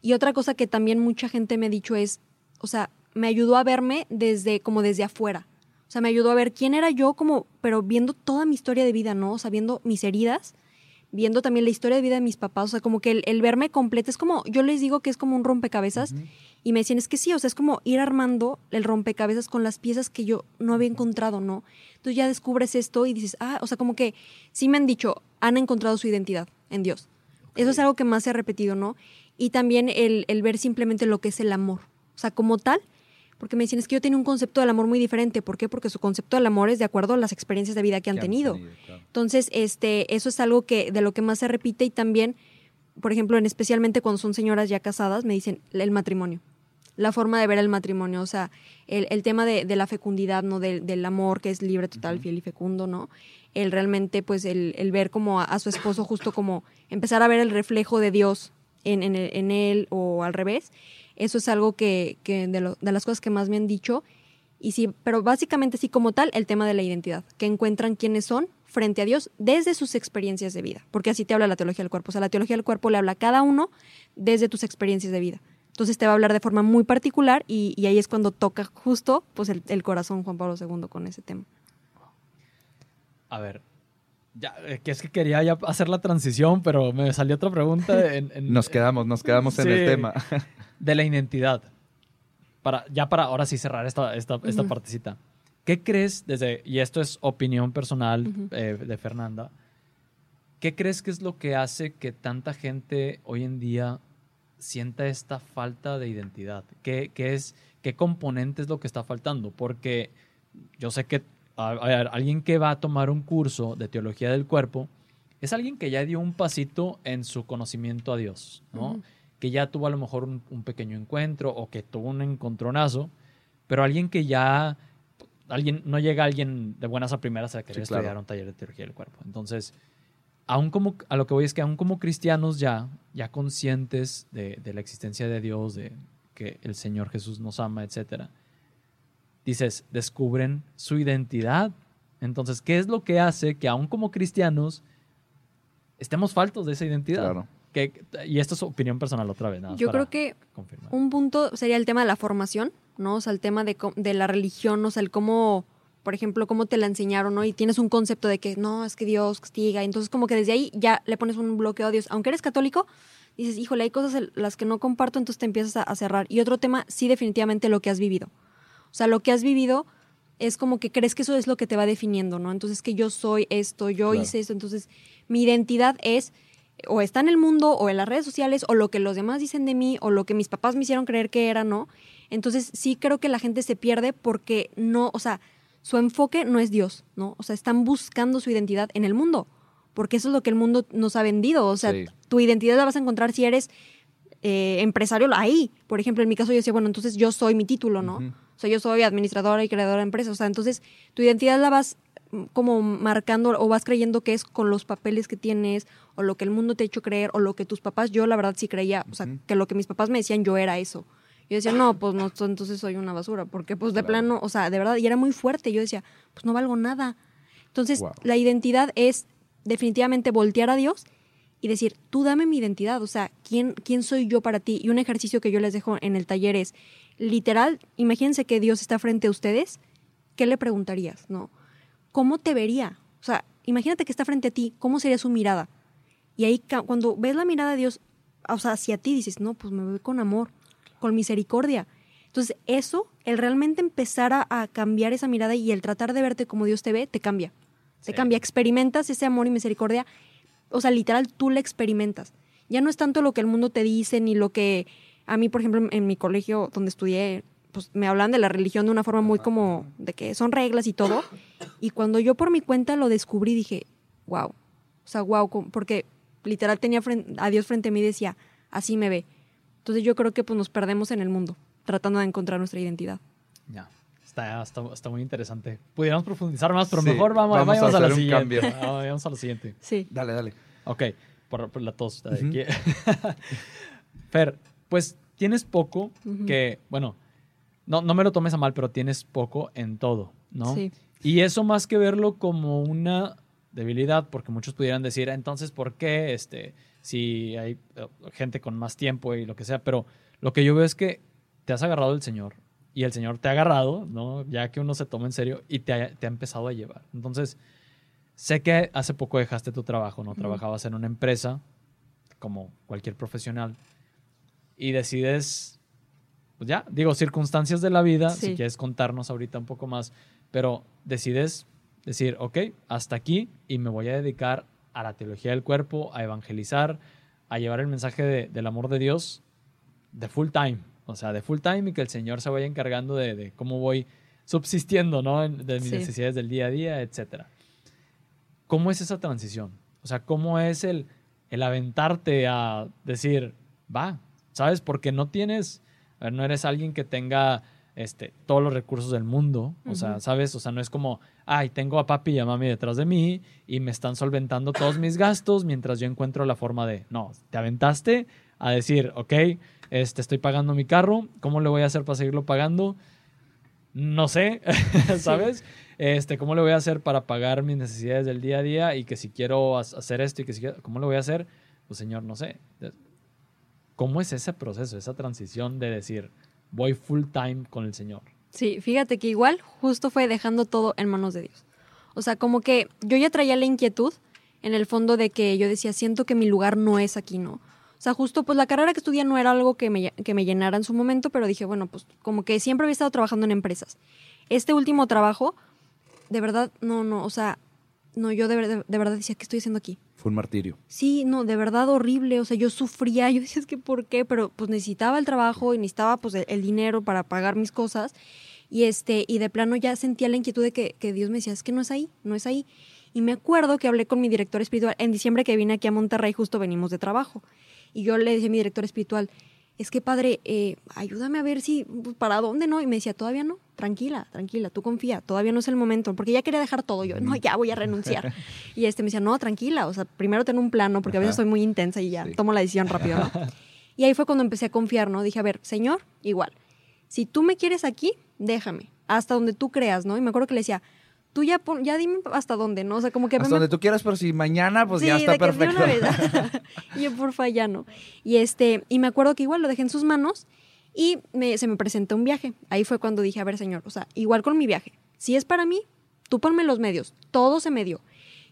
Y otra cosa que también mucha gente me ha dicho es, o sea, me ayudó a verme desde, como desde afuera. O sea, me ayudó a ver quién era yo como, pero viendo toda mi historia de vida, ¿no? O sea, viendo mis heridas, viendo también la historia de vida de mis papás, o sea, como que el, el verme completa es como, yo les digo que es como un rompecabezas y me decían, es que sí, o sea, es como ir armando el rompecabezas con las piezas que yo no había encontrado, ¿no? Entonces ya descubres esto y dices, ah, o sea, como que sí me han dicho, han encontrado su identidad en Dios. Eso es algo que más se ha repetido, ¿no? Y también el, el ver simplemente lo que es el amor. O sea, como tal, porque me decían, es que yo tenía un concepto del amor muy diferente. ¿Por qué? Porque su concepto del amor es de acuerdo a las experiencias de vida que han tenido. claro. Entonces, este, eso es algo que de lo que más se repite y también, por ejemplo, en especialmente cuando son señoras ya casadas, me dicen el matrimonio, la forma de ver el matrimonio, o sea, el, el tema de, de la fecundidad, ¿no? Del, del amor que es libre, total, fiel y fecundo, ¿no? El realmente, pues, el, el ver como a, a su esposo justo como empezar a ver el reflejo de Dios en, en, en él o al revés. Eso es algo que, de, las cosas que más me han dicho. Y sí, pero básicamente sí como tal, el tema de la identidad, que encuentran quiénes son frente a Dios desde sus experiencias de vida, porque así te habla la teología del cuerpo. O sea, la teología del cuerpo le habla a cada uno desde tus experiencias de vida. Entonces te va a hablar de forma muy particular y, y ahí es cuando toca justo pues el, el corazón Juan Pablo II con ese tema. A ver, ya, eh, que es que quería ya hacer la transición, pero me salió otra pregunta en, en- Nos quedamos, nos quedamos en Sí. el tema. de la identidad. Para, ya para ahora sí cerrar esta, esta, esta Ujú. partecita. ¿Qué crees desde, y esto es opinión personal Ujú. eh, de Fernanda, ¿qué crees que es lo que hace que tanta gente hoy en día sienta esta falta de identidad? ¿Qué, qué es, qué componente es lo que está faltando? Porque yo sé que a, a ver, alguien que va a tomar un curso de teología del cuerpo es alguien que ya dio un pasito en su conocimiento a Dios, ¿no? Que ya tuvo a lo mejor un, un pequeño encuentro o que tuvo un encontronazo, pero alguien que ya, alguien, no llega alguien de buenas a primeras a querer Sí, claro. estudiar un taller de teología del cuerpo. Entonces, aún como, a lo que voy es que aún como cristianos ya, ya conscientes de, de la existencia de Dios, de que el Señor Jesús nos ama, etcétera, dices, descubren su identidad. Entonces, ¿qué es lo que hace que aún como cristianos estemos faltos de esa identidad? Claro. Que- y esto es opinión personal otra vez. nada Yo creo que confirmar. un punto sería el tema de la formación, ¿no? O sea, el tema de, de la religión, o sea, el cómo, por ejemplo, cómo te la enseñaron, ¿no? Y tienes un concepto de que no, es que Dios castiga. Entonces, como que desde ahí ya le pones un bloqueo a Dios. Aunque eres católico, dices, híjole, hay cosas en las que no comparto, entonces te empiezas a, a cerrar. Y otro tema, sí, definitivamente lo que has vivido. O sea, lo que has vivido es como que crees que eso es lo que te va definiendo, ¿no? Entonces, que yo soy esto, yo Claro. hice esto. Entonces, mi identidad es o está en el mundo o en las redes sociales o lo que los demás dicen de mí o lo que mis papás me hicieron creer que era, ¿no? Entonces sí creo que la gente se pierde porque no, o sea, su enfoque no es Dios, ¿no? O sea, están buscando su identidad en el mundo, porque eso es lo que el mundo nos ha vendido, o sea, Sí. tu identidad la vas a encontrar si eres eh, empresario ahí. Por ejemplo, en mi caso yo decía, bueno, entonces yo soy mi título, ¿no? Sea, yo soy administradora y creadora de empresas, o sea, entonces tu identidad la vas mm, como marcando o vas creyendo que es con los papeles que tienes o lo que el mundo te ha hecho creer o lo que tus papás, yo la verdad sí creía, o sea, que lo que mis papás me decían yo era eso. Yo decía, no, pues no, entonces soy una basura, porque pues de Claro. plano, o sea, de verdad, y era muy fuerte, yo decía, pues no valgo nada. Entonces, Wow. la identidad es definitivamente voltear a Dios y decir, tú dame mi identidad, o sea, ¿quién, ¿quién soy yo para ti? Y un ejercicio que yo les dejo en el taller es, literal, imagínense que Dios está frente a ustedes, ¿qué le preguntarías? ¿No? ¿Cómo te vería? O sea, imagínate que está frente a ti, ¿cómo sería su mirada? Y ahí cuando ves la mirada de Dios, o sea, hacia ti dices, no, pues me ve con amor, con misericordia. Entonces, eso, el realmente empezar a, a cambiar esa mirada y el tratar de verte como Dios te ve, te cambia. Te Sí. cambia. Experimentas ese amor y misericordia. O sea, literal, tú la experimentas. Ya no es tanto lo que el mundo te dice, ni lo que a mí, por ejemplo, en, mi colegio donde estudié, pues me hablan de la religión de una forma muy como de que son reglas y todo. Y cuando yo por mi cuenta lo descubrí, dije, wow. O sea, wow, porque literal tenía a Dios frente a mí y decía, así me ve. Entonces yo creo que pues nos perdemos en el mundo, tratando de encontrar nuestra identidad. Ya. Está, está, está muy interesante. Pudiéramos profundizar más, pero Sí, mejor vamos, vamos a vamos a, la un siguiente. cambio. Ah, Vamos a la siguiente. Sí. Dale, dale. Ok. por, por la tos. aquí. Fer, pues tienes poco que, bueno, no, no me lo tomes a mal, pero tienes poco en todo, ¿no? Sí. Y eso más que verlo como una debilidad, porque muchos pudieran decir, "Ah, entonces, ¿por qué este, si hay eh, gente con más tiempo y lo que sea? Pero lo que yo veo es que te has agarrado del Señor y el Señor te ha agarrado, ¿no? Ya que uno se toma en serio y te ha, te ha empezado a llevar. Entonces, sé que hace poco dejaste tu trabajo, ¿no? Trabajabas en una empresa, como cualquier profesional, y decides, pues ya, digo, circunstancias de la vida, si Sí. quieres contarnos ahorita un poco más, pero decides decir, ok, hasta aquí y me voy a dedicar a la teología del cuerpo, a evangelizar, a llevar el mensaje de- del amor de Dios de full time, o sea, de full time y que el Señor se vaya encargando de, de cómo voy subsistiendo, ¿no? De mis Sí. necesidades del día a día, etcétera. ¿Cómo es esa transición? O sea, ¿cómo es el, el aventarte a decir, va, ¿sabes? Porque no tienes, ver, no eres alguien que tenga este, todos los recursos del mundo, o sea. ¿sabes? O sea, no es como, ay, tengo a papi y a mami detrás de mí y me están solventando todos mis gastos mientras yo encuentro la forma de, no, te aventaste a decir, ok, este, estoy pagando mi carro, ¿cómo le voy a hacer para seguirlo pagando? No sé, ¿sabes? Este, ¿cómo le voy a hacer para pagar mis necesidades del día a día y que si quiero ha- hacer esto y que si quiero, ¿cómo lo voy a hacer? Pues señor, no sé. ¿Cómo es ese proceso, esa transición de decir, voy full time con el Señor? Sí, fíjate que igual justo fue dejando todo en manos de Dios. O sea, como que yo ya traía la inquietud en el fondo de que yo decía, siento que mi lugar no es aquí, ¿no? O sea, justo pues la carrera que estudié no era algo que me, que me llenara en su momento, pero dije, bueno, pues como que siempre había estado trabajando en empresas. Este último trabajo, de verdad, no, no, o sea, no, yo de, ver- de verdad decía, ¿qué estoy haciendo aquí? Fue un martirio. Sí, no, de verdad horrible. O sea, yo sufría, yo decía, es que ¿por qué? Pero pues necesitaba el trabajo y necesitaba pues el, el dinero para pagar mis cosas. Y este, y de plano ya sentía la inquietud de que, que Dios me decía, es que no es ahí, no es ahí. Y me acuerdo que hablé con mi director espiritual. En diciembre que vine aquí a Monterrey, justo venimos de trabajo. Y yo le dije a mi director espiritual, es que padre, eh, ayúdame a ver si, pues, para dónde, ¿no? Y me decía, todavía no, tranquila, tranquila, tú confía, todavía no es el momento, porque ya quería dejar todo yo, no, ya voy a renunciar. y este me decía, no, tranquila, o sea, primero ten un plano, porque a veces soy muy intensa y ya Sí. tomo la decisión rápido, ¿no? y ahí fue cuando empecé a confiar, ¿no? Dije, a ver, señor, igual, si tú me quieres aquí, déjame, hasta donde tú creas, ¿no? Y me acuerdo que le decía, tú ya, pon- ya dime hasta dónde, ¿no? O sea, como que Hasta veme- donde tú quieras, pero si mañana, pues Sí, ya está de que perfecto. una vez. y yo, porfa, ya no. Y, este, y me acuerdo que igual lo dejé en sus manos y me- se me presentó un viaje. Ahí fue cuando dije, a ver, señor, o sea, igual con mi viaje. Si es para mí, tú ponme los medios. Todo se me dio.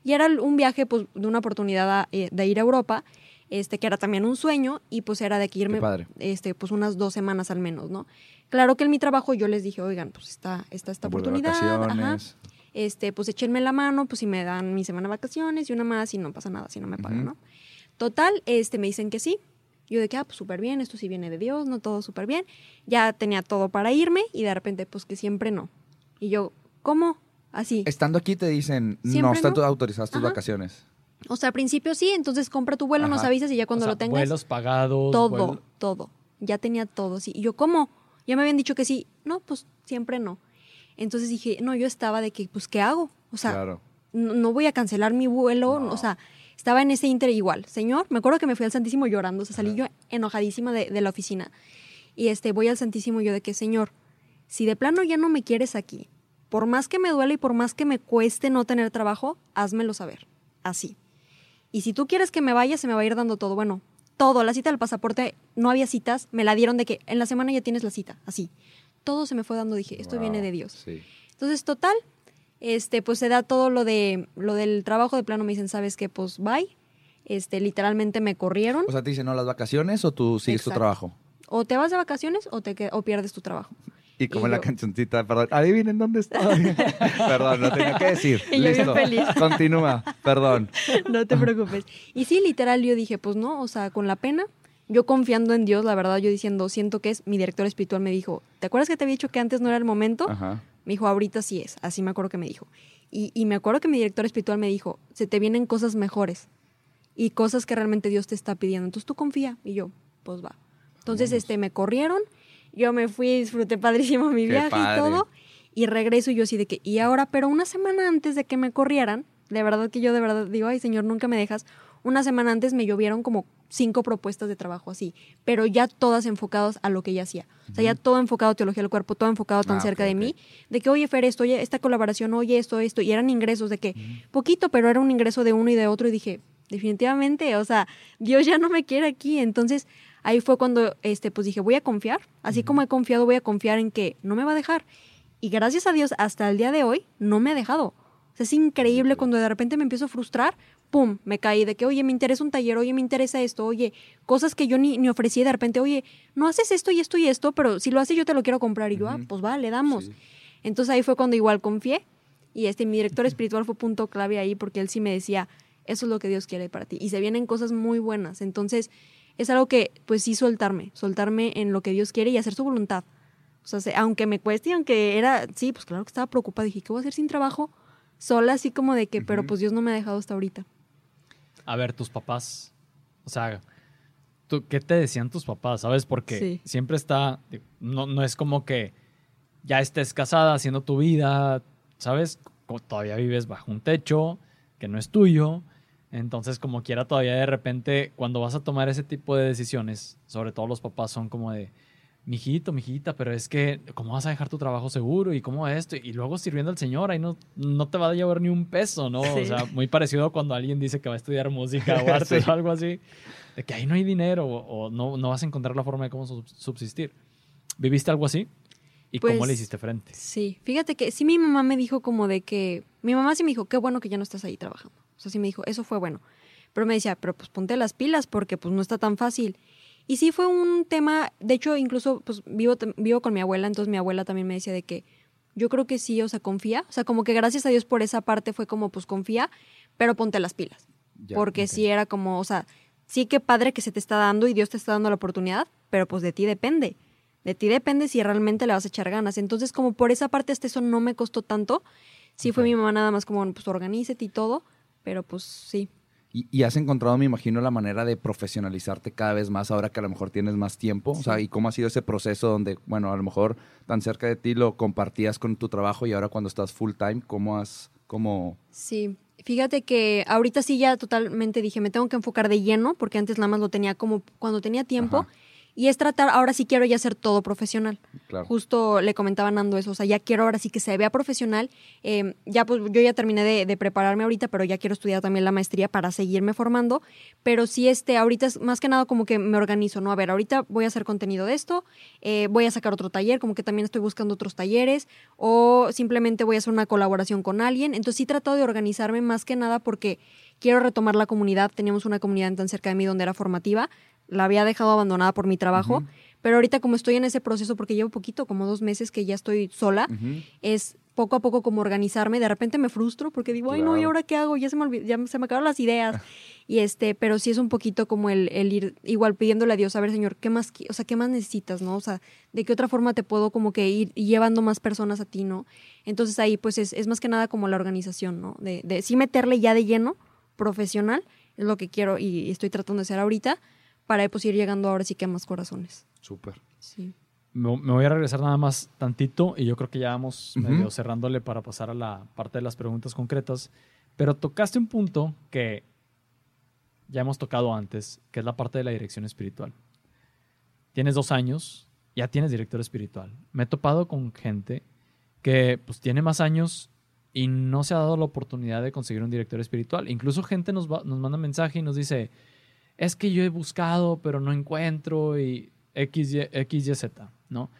Y era un viaje, pues, de una oportunidad a- eh, de ir a Europa, este, que era también un sueño, y pues era de que irme, este, pues, unas dos semanas al menos, ¿no? Claro que en mi trabajo yo les dije, oigan, pues está, está esta de oportunidad. ajá. Este, pues échenme la mano, pues si me dan mi semana de vacaciones y una más y no pasa nada si no me pagan. ¿no? Total, este, me dicen que sí. Yo de que, ah, pues súper bien, esto sí viene de Dios, no todo súper bien. Ya tenía todo para irme y de repente, pues que siempre no. Y yo, ¿cómo? Así. Estando aquí te dicen, no están no. autorizadas tus Ajá. vacaciones. O sea, al principio sí, entonces compra tu vuelo, nos avisas y ya cuando O sea, lo tengas. Vuelos pagados. todo, vuelo- todo. Ya tenía todo, sí. Y yo, ¿cómo? Ya me habían dicho que sí. No, pues siempre no. Entonces dije, no, yo estaba de que, pues, ¿qué hago? O sea, claro. no, no voy a cancelar mi vuelo, No. o sea, estaba en ese inter igual. Señor, me acuerdo que me fui al Santísimo llorando, o sea, salí yo enojadísima de, de la oficina. Y este, voy al Santísimo yo de que, Señor, si de plano ya no me quieres aquí, por más que me duele y por más que me cueste no tener trabajo, házmelo saber. Así. Y si tú quieres que me vaya, se me va a ir dando todo. Bueno, todo, la cita del pasaporte, no había citas, me la dieron de que en la semana ya tienes la cita, así. Todo se me fue dando, dije, esto Wow, viene de Dios. Sí. Entonces, total, este, pues se da todo lo de lo del trabajo de plano, me dicen, ¿sabes qué? Pues bye. Este, literalmente me corrieron. O sea, te dicen, no, las vacaciones o tú sigues tu trabajo. O te vas de vacaciones o te o pierdes tu trabajo. Y como Y la yo- cancioncita, perdón, adivinen dónde estoy. perdón, lo tenía que decir. Y yo Listo. feliz. Continúa, perdón. no te preocupes. Y sí, literal, yo dije, pues no, o sea, con la pena, yo confiando en Dios, la verdad, yo diciendo, siento que es, mi director espiritual me dijo, ¿te acuerdas que te había dicho que antes no era el momento? Ajá. Me dijo, ahorita sí es, así me acuerdo que me dijo. Y, y me acuerdo que mi director espiritual me dijo, se te vienen cosas mejores y cosas que realmente Dios te está pidiendo. Entonces tú confía. Y yo, pues va. Entonces, Vámonos. este, me corrieron, yo me fui, disfruté padrísimo mi Qué viaje padre. y todo. Y regreso y yo así de que, y ahora, pero una semana antes de que me corrieran, de verdad que yo de verdad digo, ay Señor, nunca me dejas. Una semana antes me llovieron como cinco propuestas de trabajo así, pero ya todas enfocadas a lo que ella hacía. O sea, ya todo enfocado a teología del cuerpo, todo enfocado tan Ah, cerca de mí, de que, oye, Fer, esto, oye, esta colaboración, oye, esto, esto, y eran ingresos de que, poquito, pero era un ingreso de uno y de otro, y dije, definitivamente, o sea, Dios ya no me quiere aquí. Entonces, ahí fue cuando, este, pues dije, voy a confiar, así como he confiado, voy a confiar en que no me va a dejar. Y gracias a Dios, hasta el día de hoy, no me ha dejado. O sea, es increíble cuando de repente me empiezo a frustrar, pum, me caí de que, oye, me interesa un taller, oye, me interesa esto, oye, cosas que yo ni, ni ofrecí de repente, oye, no haces esto y esto y esto, pero si lo haces yo te lo quiero comprar. Y yo, ah, Ujú. pues vale, damos. Sí. Entonces ahí fue cuando igual confié y este mi director espiritual fue punto clave ahí porque él sí me decía, eso es lo que Dios quiere para ti. Y se vienen cosas muy buenas. Entonces es algo que pues sí soltarme, soltarme en lo que Dios quiere y hacer su voluntad. O sea, se- aunque me cueste, aunque era, sí, pues claro que estaba preocupada, dije, ¿qué voy a hacer sin trabajo? Sola, así como de que, pero pues Dios no me ha dejado hasta ahorita. A ver, tus papás. O sea, ¿tú, ¿qué te decían tus papás? ¿Sabes? Porque Sí. siempre está. No, no es como que ya estés casada haciendo tu vida, ¿sabes? Todavía vives bajo un techo que no es tuyo. Entonces, como quiera, todavía de repente, cuando vas a tomar ese tipo de decisiones, sobre todo los papás son como de, mijito, mijita, pero es que, ¿cómo vas a dejar tu trabajo seguro? ¿Y cómo esto? Y luego sirviendo al Señor, ahí no, no te va a llevar ni un peso, ¿no? O Sí. sea, muy parecido a cuando alguien dice que va a estudiar música o arte Sí. o algo así, de que ahí no hay dinero o, o no, no vas a encontrar la forma de cómo sub- subsistir. ¿Viviste algo así? ¿Y cómo Pues, le hiciste frente? Sí, fíjate que sí mi mamá me dijo como de que, mi mamá sí me dijo, qué bueno que ya no estás ahí trabajando. O sea, sí me dijo, eso fue bueno. Pero me decía, pero pues ponte las pilas porque pues no está tan fácil. Y sí fue un tema, de hecho incluso pues vivo, vivo con mi abuela, entonces mi abuela también me decía de que yo creo que sí, o sea, confía. O sea, como que gracias a Dios por esa parte fue como pues confía, pero ponte las pilas. Ya, porque sí era como, o sea, sí que padre que se te está dando y Dios te está dando la oportunidad, pero pues de ti depende. De ti depende si realmente le vas a echar ganas. Entonces, como por esa parte hasta eso no me costó tanto. Sí fue mi mamá nada más como, pues organízate y todo, pero pues sí. Y, y has encontrado, me imagino, la manera de profesionalizarte cada vez más ahora que a lo mejor tienes más tiempo. O sea. ¿y cómo ha sido ese proceso donde, bueno, a lo mejor tan cerca de ti lo compartías con tu trabajo y ahora cuando estás full time, ¿cómo has, cómo... Sí, fíjate que ahorita sí ya totalmente dije, me tengo que enfocar de lleno, porque antes nada más lo tenía como cuando tenía tiempo. Ajá. Y es tratar, ahora sí quiero ya hacer todo profesional. Claro. Justo le comentaba Nando eso, o sea, ya quiero ahora sí que se vea profesional. Eh, ya pues yo ya terminé de, de prepararme ahorita, pero ya quiero estudiar también la maestría para seguirme formando. Pero sí, este, ahorita es más que nada como que me organizo, ¿no? A ver, ahorita voy a hacer contenido de esto, eh, voy a sacar otro taller, como que también estoy buscando otros talleres, o simplemente voy a hacer una colaboración con alguien. Entonces sí he tratado de organizarme más que nada porque quiero retomar la comunidad. Teníamos una comunidad tan cerca de mí donde era formativa. La había dejado abandonada por mi trabajo. Pero ahorita como estoy en ese proceso, porque llevo poquito, como dos meses que ya estoy sola, es poco a poco como organizarme. De repente me frustro porque digo, ay no, ¿y ahora qué hago? Ya se me, olvid- ya se me acabaron las ideas. y este, pero sí es un poquito como el, el ir igual pidiéndole a Dios, a ver, Señor, ¿qué más, o sea, qué más necesitas, no? O sea, ¿de qué otra forma te puedo como que ir llevando más personas a ti, no? Entonces ahí pues es, es más que nada como la organización, ¿no? De, de sí meterle ya de lleno, profesional, es lo que quiero y estoy tratando de hacer ahorita, para pues ir llegando ahora sí que a más corazones. Súper. Sí. Me, me voy a regresar nada más tantito y yo creo que ya vamos Ujú. medio cerrándole para pasar a la parte de las preguntas concretas. Pero tocaste un punto que ya hemos tocado antes, que es la parte de la dirección espiritual. Tienes dos años, ya tienes director espiritual. Me he topado con gente que pues tiene más años y no se ha dado la oportunidad de conseguir un director espiritual. Incluso gente nos, va- nos manda mensaje y nos dice, es que yo he buscado, pero no encuentro y X, Y, X, Y, Z, ¿no?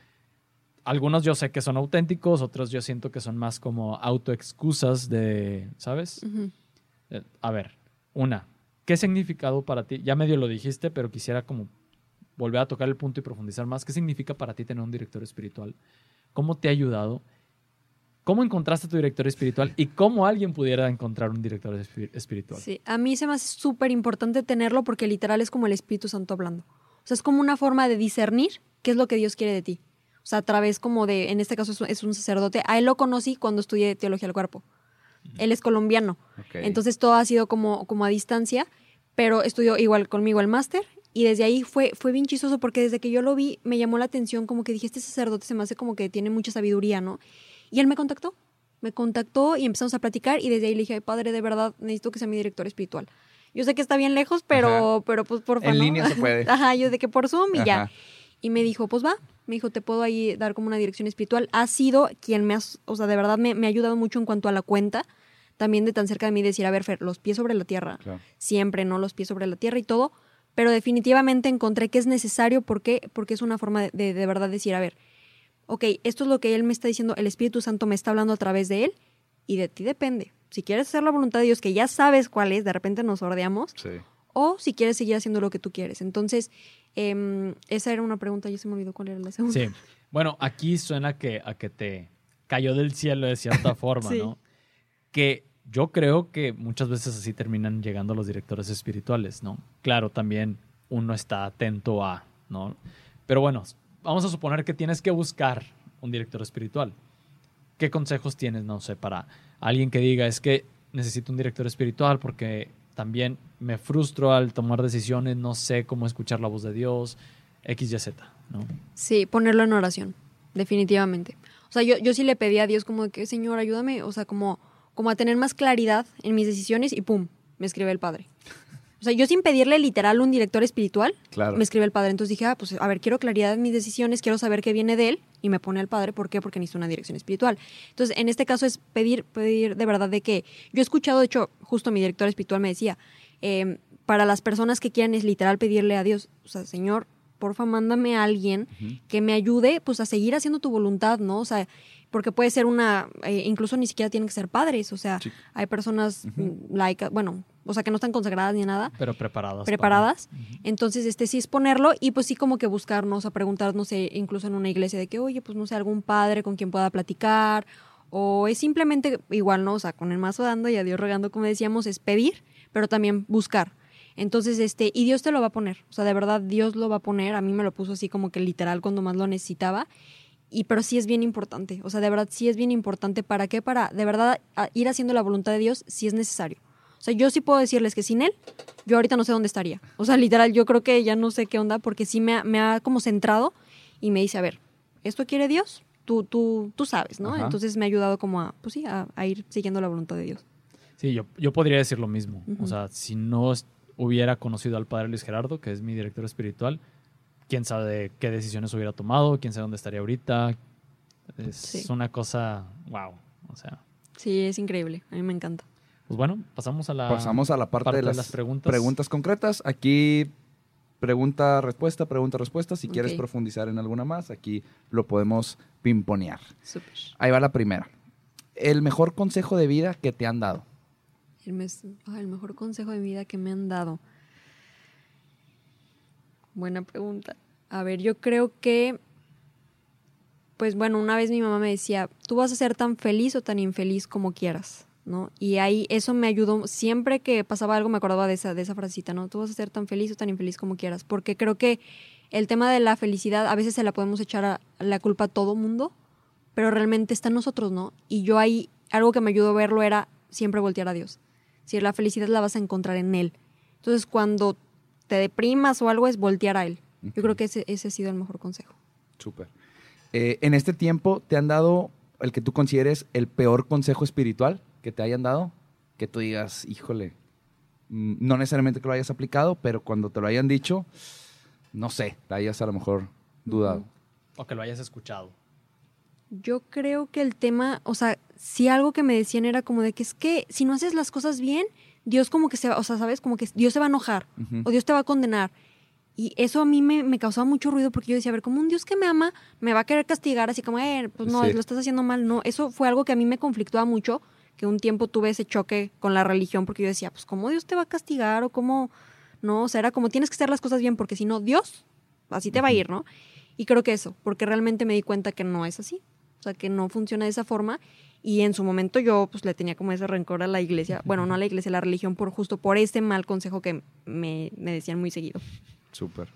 Algunos yo sé que son auténticos, otros yo siento que son más como autoexcusas de, ¿sabes? Ujú. Eh, A ver, una, ¿qué significado para ti? Ya medio lo dijiste, pero quisiera como volver a tocar el punto y profundizar más. ¿Qué significa para ti tener un director espiritual? ¿Cómo te ha ayudado? ¿Cómo encontraste tu director espiritual? ¿Y cómo alguien pudiera encontrar un director espi- espiritual? Sí, a mí se me hace súper importante tenerlo porque literal es como el Espíritu Santo hablando. O sea, es como una forma de discernir qué es lo que Dios quiere de ti. O sea, a través como de, en este caso es un- es un sacerdote. A él lo conocí cuando estudié teología del cuerpo. Él es colombiano. Ok. Entonces todo ha sido como, como a distancia, pero estudió igual conmigo el máster y desde ahí fue, fue bien chistoso porque desde que yo lo vi me llamó la atención como que dije, este sacerdote se me hace como que tiene mucha sabiduría, ¿no? Y él me contactó, me contactó y empezamos a platicar y desde ahí le dije, "Ay, padre, de verdad necesito que sea mi director espiritual. Yo sé que está bien lejos, pero, pero pues por favor. En línea se puede. Ajá, yo de que por Zoom y ya. Ajá. Y me dijo, pues va, me dijo, te puedo ahí dar como una dirección espiritual. Ha sido quien me ha, o sea, de verdad me, me ha ayudado mucho en cuanto a la cuenta. También de tan cerca de mí decir, a ver, Fer, los pies sobre la tierra. Claro. Siempre, ¿no? Los pies sobre la tierra y todo. Pero definitivamente encontré que es necesario porque, porque es una forma de, de, de verdad decir, a ver, ok, esto es lo que él me está diciendo, el Espíritu Santo me está hablando a través de él y de ti depende. Si quieres hacer la voluntad de Dios, que ya sabes cuál es, de repente nos sordeamos, Sí. o si quieres seguir haciendo lo que tú quieres. Entonces, em, esa era una pregunta, ya se me olvidó cuál era la segunda. Sí. Bueno, aquí suena que, a que te cayó del cielo de cierta forma, Sí. ¿no? Que yo creo que muchas veces así terminan llegando los directores espirituales, ¿no? Claro, también uno está atento a, ¿no? Pero bueno, vamos a suponer que tienes que buscar un director espiritual. ¿Qué consejos tienes, no sé, para alguien que diga, es que necesito un director espiritual porque también me frustro al tomar decisiones, no sé cómo escuchar la voz de Dios, X, Y, Z, ¿no? Sí, ponerlo en oración, definitivamente. O sea, yo, yo sí le pedí a Dios como que, Señor, ayúdame, o sea, como, como a tener más claridad en mis decisiones y ¡pum! Me escribe el Padre. O sea, yo sin pedirle literal un director espiritual, Claro. me escribe el Padre. Entonces dije, ah, pues a ver, quiero claridad en mis decisiones, quiero saber qué viene de él y me pone el Padre. ¿Por qué? Porque necesito una dirección espiritual. Entonces, en este caso es pedir, pedir de verdad de que yo he escuchado, de hecho, justo mi director espiritual me decía, eh, para las personas que quieran es literal pedirle a Dios, o sea, Señor, porfa, mándame a alguien que me ayude pues a seguir haciendo tu voluntad, ¿no? O sea, porque puede ser una, eh, incluso ni siquiera tienen que ser padres, o sea, Sí. hay personas mm, laicas, bueno, o sea, que no están consagradas ni nada, Pero preparadas. para- preparadas. Entonces, este sí es ponerlo y pues sí como que buscarnos, a preguntarnos eh, incluso en una iglesia de que, oye, pues no sé, algún padre con quien pueda platicar o es simplemente igual, ¿no? O sea, con el mazo dando y a Dios rogando, como decíamos, es pedir, pero también buscar. Entonces, este, y Dios te lo va a poner, o sea, de verdad Dios lo va a poner, a mí me lo puso así como que literal cuando más lo necesitaba. Y pero sí es bien importante, o sea, de verdad sí es bien importante. ¿Para qué? Para de verdad ir haciendo la voluntad de Dios si es necesario. O sea, yo sí puedo decirles que sin él, yo ahorita no sé dónde estaría. O sea, literal, yo creo que ya no sé qué onda, porque sí me ha, me ha como centrado y me dice, a ver, ¿esto quiere Dios? Tú, tú, tú sabes, ¿no? Ajá. Entonces me ha ayudado como a, pues sí, a, a ir siguiendo la voluntad de Dios. Sí, yo, yo podría decir lo mismo. Ujú. O sea, si no hubiera conocido al padre Luis Gerardo, que es mi director espiritual, quién sabe qué decisiones hubiera tomado, quién sabe dónde estaría ahorita. Es Sí. una cosa, wow. O sea, Sí, es increíble, a mí me encanta. pues bueno, pasamos a la Pasamos a la parte, de, las preguntas. concretas. Aquí pregunta, respuesta, pregunta, respuesta. Si quieres profundizar en alguna más, aquí lo podemos pimponear. Súper. Ahí va la primera. El mejor consejo de vida que te han dado. El, mes- ah, el mejor consejo de vida que me han dado. Buena pregunta. A ver, yo creo que, pues bueno, una vez mi mamá me decía, tú vas a ser tan feliz o tan infeliz como quieras, ¿no? Y ahí eso me ayudó, siempre que pasaba algo me acordaba de esa, de esa frasecita, ¿no? Tú vas a ser tan feliz o tan infeliz como quieras, porque creo que el tema de la felicidad a veces se la podemos echar la culpa a todo mundo, pero realmente está en nosotros, ¿no? Y yo ahí, algo que me ayudó a verlo era siempre voltear a Dios. Si la felicidad la vas a encontrar en Él. Entonces, cuando te deprimas o algo, es voltear a Él. Yo creo que ese, ese ha sido el mejor consejo. Súper. Eh, en este tiempo, ¿te han dado el que tú consideres el peor consejo espiritual que te hayan dado? Que tú digas, híjole, mm, no necesariamente que lo hayas aplicado, pero cuando te lo hayan dicho, no sé, la hayas a lo mejor dudado. O que lo hayas escuchado. Yo creo que el tema, o sea, si algo que me decían era como de que es que si no haces las cosas bien, Dios como que se va, o sea, ¿sabes? Como que Dios se va a enojar Ujú. o Dios te va a condenar. Y eso a mí me, me causaba mucho ruido porque yo decía, a ver, como un Dios que me ama me va a querer castigar, así como, eh, pues no, Sí. lo estás haciendo mal. No, eso fue algo que a mí me conflictúa mucho, que un tiempo tuve ese choque con la religión porque yo decía, pues ¿cómo Dios te va a castigar o cómo? No, o sea, era como tienes que hacer las cosas bien porque si no, Dios, así te va a ir, ¿no? Y creo que eso, porque realmente me di cuenta que no es así, o sea, que no funciona de esa forma. Y en su momento yo pues le tenía como ese rencor a la iglesia, bueno, no a la iglesia, a la religión, por justo por este mal consejo que me, me decían muy seguido. Súper.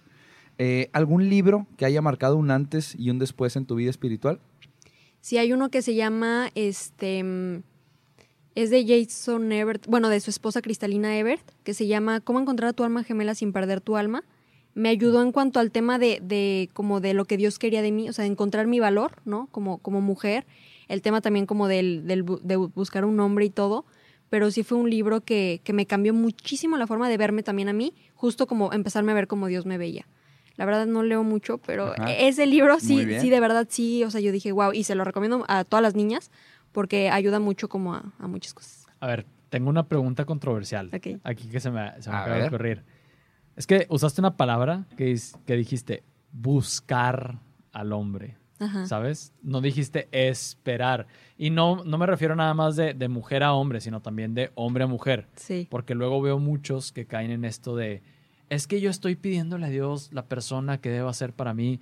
Eh, ¿Algún libro que haya marcado un antes y un después en tu vida espiritual? Sí, hay uno que se llama, este, es de Jason Ebert, bueno, de su esposa Cristalina Ebert, que se llama Cómo encontrar a tu alma gemela sin perder tu alma. Me ayudó en cuanto al tema de, de como de lo que Dios quería de mí, o sea, de encontrar mi valor, ¿no? Como, como mujer. El tema también como del, del de buscar un hombre y todo. pero sí fue un libro que, que me cambió muchísimo la forma de verme también a mí, justo como empezarme a ver como Dios me veía. La verdad no leo mucho, pero Ajá. ese libro sí, sí, de verdad sí, o sea, yo dije, wow, y se lo recomiendo a todas las niñas porque ayuda mucho como a, a muchas cosas. A ver, tengo una pregunta controversial. Aquí que se me, se me A acaba de ver. ocurrir. Es que usaste una palabra que, que dijiste buscar al hombre. Ajá. ¿Sabes? No dijiste esperar. Y no, no me refiero nada más de, de mujer a hombre, sino también de hombre a mujer. Sí. Porque luego veo muchos que caen en esto de, es que yo estoy pidiéndole a Dios la persona que deba ser para mí.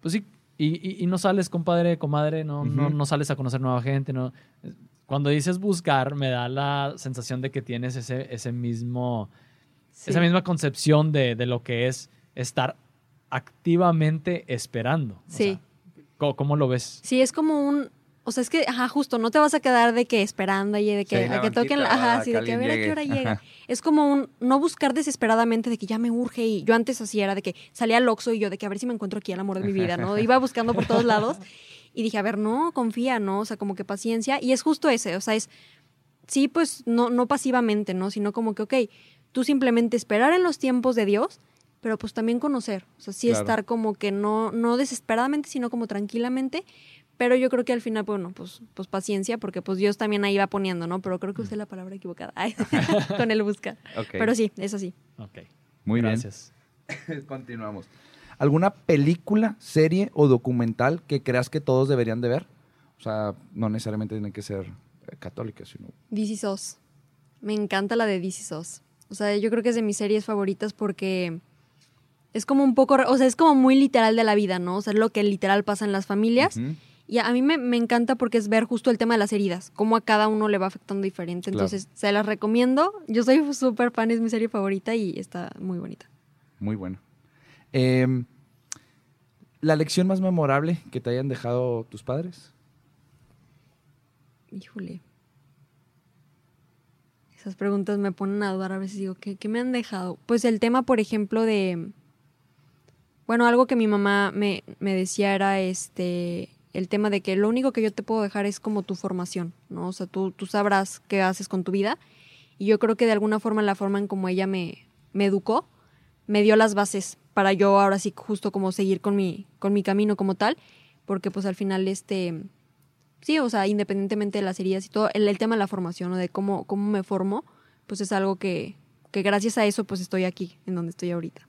Pues sí, y, y- y no sales, compadre, comadre, no, no, no sales a conocer nueva gente. No. Cuando dices buscar, me da la sensación de que tienes ese, ese mismo, sí. esa misma concepción de, de lo que es estar activamente esperando. O Sí. sea, ¿cómo, cómo lo ves? Sí, es como un. O sea, es que, ajá, justo, no te vas a quedar de que esperando y de que, Sí, a que toquen. la- Ajá, a sí, de que a ver a qué hora llega. Ajá. Es como un. No buscar desesperadamente de que ya me urge. Y yo antes así era de que salía al Oxxo y yo de que a ver si me encuentro aquí el amor de mi vida, ¿no? Iba buscando por todos lados y dije, a ver, no, confía, ¿no? O sea, como que paciencia. Y es justo ese, o sea, es. Sí, pues no, no pasivamente, ¿no? Sino como que, ok, tú simplemente esperar en los tiempos de Dios, pero pues también conocer. O sea, sí Claro. estar como que no, no desesperadamente, sino como tranquilamente. Pero yo creo que al final, bueno, pues, pues paciencia, porque pues Dios también ahí va poniendo, ¿no? Pero creo que usé la palabra equivocada Ay, con el buscar. Ok. Pero sí, es así. Ok. Muy Gracias. bien. Continuamos. ¿Alguna película, serie o documental que creas que todos deberían de ver? O sea, no necesariamente tienen que ser católicas, sino... Is Us. Me encanta la de Is Us. O sea, yo creo que es de mis series favoritas porque es como un poco, o sea, es como muy literal de la vida, ¿no? O sea, es lo que literal pasa en las familias. Y a mí me, me encanta porque es ver justo el tema de las heridas, cómo a cada uno le va afectando diferente. Claro. Entonces, se las recomiendo. Yo soy súper fan, es mi serie favorita y está muy bonita. Muy bueno. Em, ¿La lección más memorable que te hayan dejado tus padres? Híjole. Esas preguntas me ponen a dudar a veces. Digo, ¿qué, qué me han dejado? Pues el tema, por ejemplo, de... Bueno, algo que mi mamá me, me decía era este el tema de que lo único que yo te puedo dejar es como tu formación, ¿no? O sea, tú, tú sabrás qué haces con tu vida. Y yo creo que de alguna forma, la forma en como ella me, me educó, me dio las bases para yo ahora sí justo como seguir con mi, con mi camino como tal. Porque pues al final, este, sí, o sea, independientemente de las heridas y todo, el, tema de la formación o de cómo, cómo me formo, pues es algo que, que gracias a eso pues estoy aquí, en donde estoy ahorita.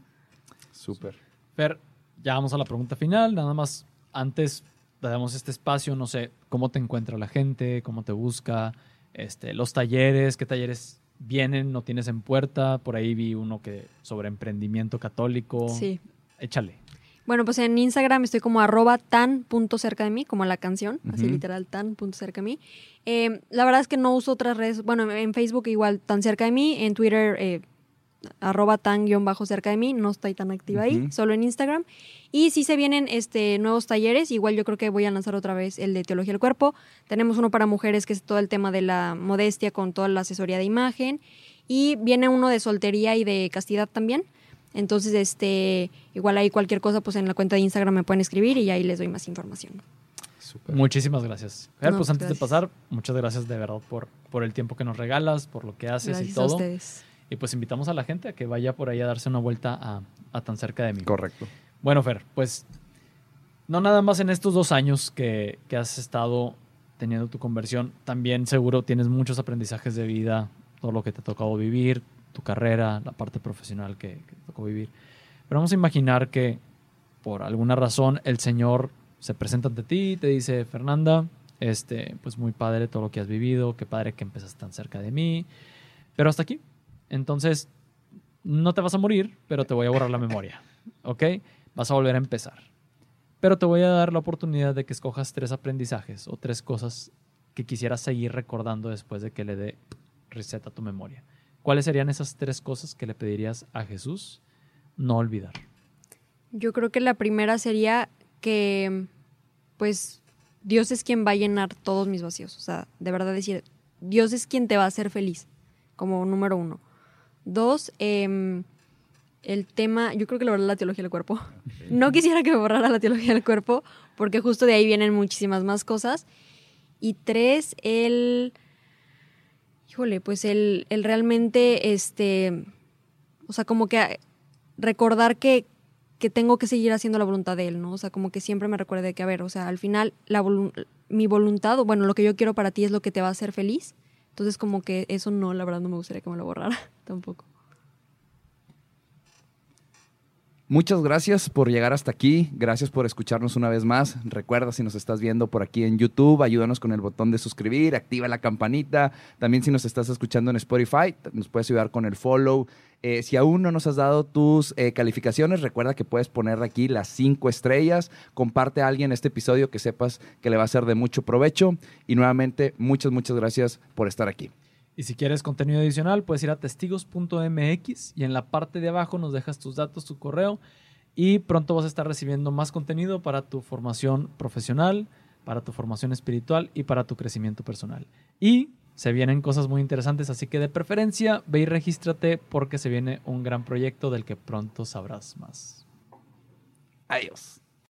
Súper. Fer, ya vamos a la pregunta final. Nada más, antes damos este espacio, no sé, cómo te encuentra la gente, cómo te busca, este, los talleres, qué talleres vienen, no tienes en puerta. Por ahí vi uno que sobre emprendimiento católico. Sí. Échale. Bueno, pues en Instagram estoy como arroba tan punto cerca de mí, como la canción, así literal tan punto cerca de mí. Eh, la verdad es que no uso otras redes, bueno, en Facebook igual tan cerca de mí, en Twitter eh, arroba tan guion bajo cerca de mí, no estoy tan activa ahí, solo en Instagram. Y si se vienen este, nuevos talleres, igual yo creo que voy a lanzar otra vez el de Teología del Cuerpo. Tenemos uno para mujeres que es todo el tema de la modestia con toda la asesoría de imagen. Y viene uno de soltería y de castidad también. Entonces, este, igual ahí cualquier cosa, pues en la cuenta de Instagram me pueden escribir y ahí les doy más información. Muchísimas gracias. Fer, No, pues antes de pasar, muchas gracias de verdad por, por el tiempo que nos regalas, por lo que haces Gracias y a todo. ustedes. Y pues invitamos a la gente a que vaya por ahí a darse una vuelta a, a tan cerca de mí. Correcto. Bueno, Fer, pues no nada más en estos dos años que, que has estado teniendo tu conversión, también seguro tienes muchos aprendizajes de vida, todo lo que te ha tocado vivir, tu carrera, la parte profesional que, que te tocó vivir. Pero vamos a imaginar que por alguna razón el Señor se presenta ante ti y te dice, Fernanda, este, pues muy padre todo lo que has vivido, qué padre que empezaste tan cerca de mí, pero hasta aquí. Entonces, no te vas a morir, pero te voy a borrar la memoria, ¿ok? Vas a volver a empezar. Pero te voy a dar la oportunidad de que escojas tres aprendizajes o tres cosas que quisieras seguir recordando después de que le dé reset a tu memoria. ¿Cuáles serían esas tres cosas que le pedirías a Jesús no olvidar? Yo creo que la primera sería que, pues, Dios es quien va a llenar todos mis vacíos. O sea, de verdad decir, Dios es quien te va a hacer feliz, como número uno. Dos, em, el tema, yo creo que lo verdad la teología del cuerpo. No quisiera que me borrara la teología del cuerpo, porque justo de ahí vienen muchísimas más cosas. Y tres, el... Híjole, pues el, el realmente, este, o sea, como que recordar que, que tengo que seguir haciendo la voluntad de él, ¿no? O sea, como que siempre me recuerde que, a ver, o sea, al final la volu- mi voluntad, o bueno, lo que yo quiero para ti es lo que te va a hacer feliz. Entonces, como que eso no, la verdad no me gustaría que me lo borrara tampoco. Muchas gracias por llegar hasta aquí. Gracias por escucharnos una vez más. Recuerda si nos estás viendo por aquí en YouTube, ayúdanos con el botón de suscribir, activa la campanita. También si nos estás escuchando en Spotify, nos puedes ayudar con el follow. Eh, si aún no nos has dado tus eh, calificaciones, recuerda que puedes poner aquí las cinco estrellas. Comparte a alguien este episodio que sepas que le va a ser de mucho provecho. Y nuevamente, muchas, muchas gracias por estar aquí. Y si quieres contenido adicional, puedes ir a testigos.mx y en la parte de abajo nos dejas tus datos, tu correo y pronto vas a estar recibiendo más contenido para tu formación profesional, para tu formación espiritual y para tu crecimiento personal. Y se vienen cosas muy interesantes, así que de preferencia ve y regístrate porque se viene un gran proyecto del que pronto sabrás más. Adiós.